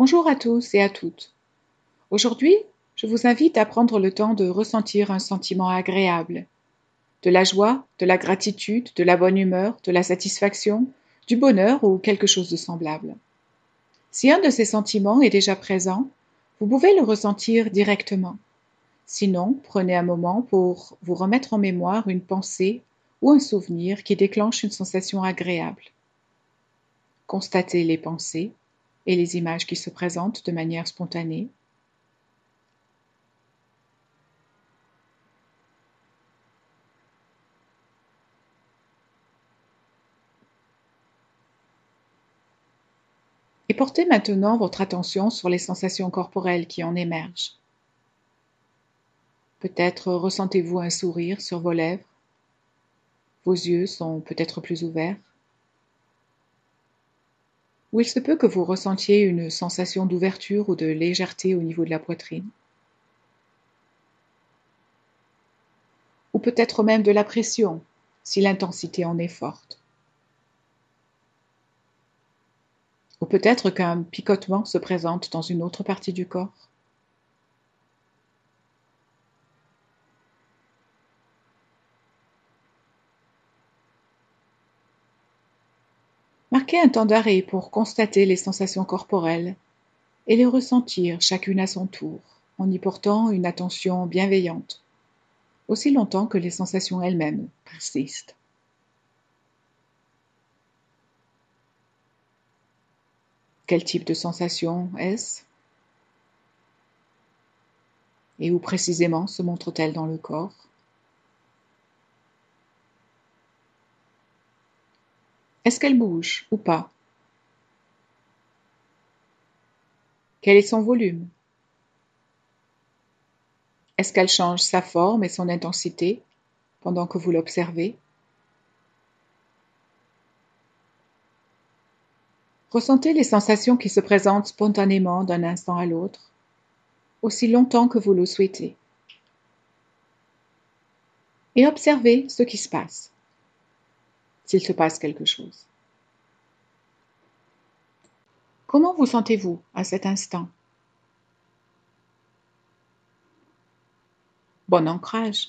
Bonjour à tous et à toutes. Aujourd'hui, je vous invite à prendre le temps de ressentir un sentiment agréable. De la joie, de la gratitude, de la bonne humeur, de la satisfaction, du bonheur ou quelque chose de semblable. Si un de ces sentiments est déjà présent, vous pouvez le ressentir directement. Sinon, prenez un moment pour vous remettre en mémoire une pensée ou un souvenir qui déclenche une sensation agréable. Constatez les pensées et les images qui se présentent de manière spontanée. Et portez maintenant votre attention sur les sensations corporelles qui en émergent. Peut-être ressentez-vous un sourire sur vos lèvres. Vos yeux sont peut-être plus ouverts ou il se peut que vous ressentiez une sensation d'ouverture ou de légèreté au niveau de la poitrine. Ou peut-être même de la pression, si l'intensité en est forte. Ou peut-être qu'un picotement se présente dans une autre partie du corps. Marquez un temps d'arrêt pour constater les sensations corporelles et les ressentir chacune à son tour, en y portant une attention bienveillante, aussi longtemps que les sensations elles-mêmes persistent. Quel type de sensation est-ce? Et où précisément se montre-t-elle dans le corps? Est-ce qu'elle bouge ou pas? Quel est son volume? Est-ce qu'elle change sa forme et son intensité pendant que vous l'observez? Ressentez les sensations qui se présentent spontanément d'un instant à l'autre, aussi longtemps que vous le souhaitez. Et observez ce qui se passe s'il se passe quelque chose. Comment vous sentez-vous à cet instant? Bon ancrage.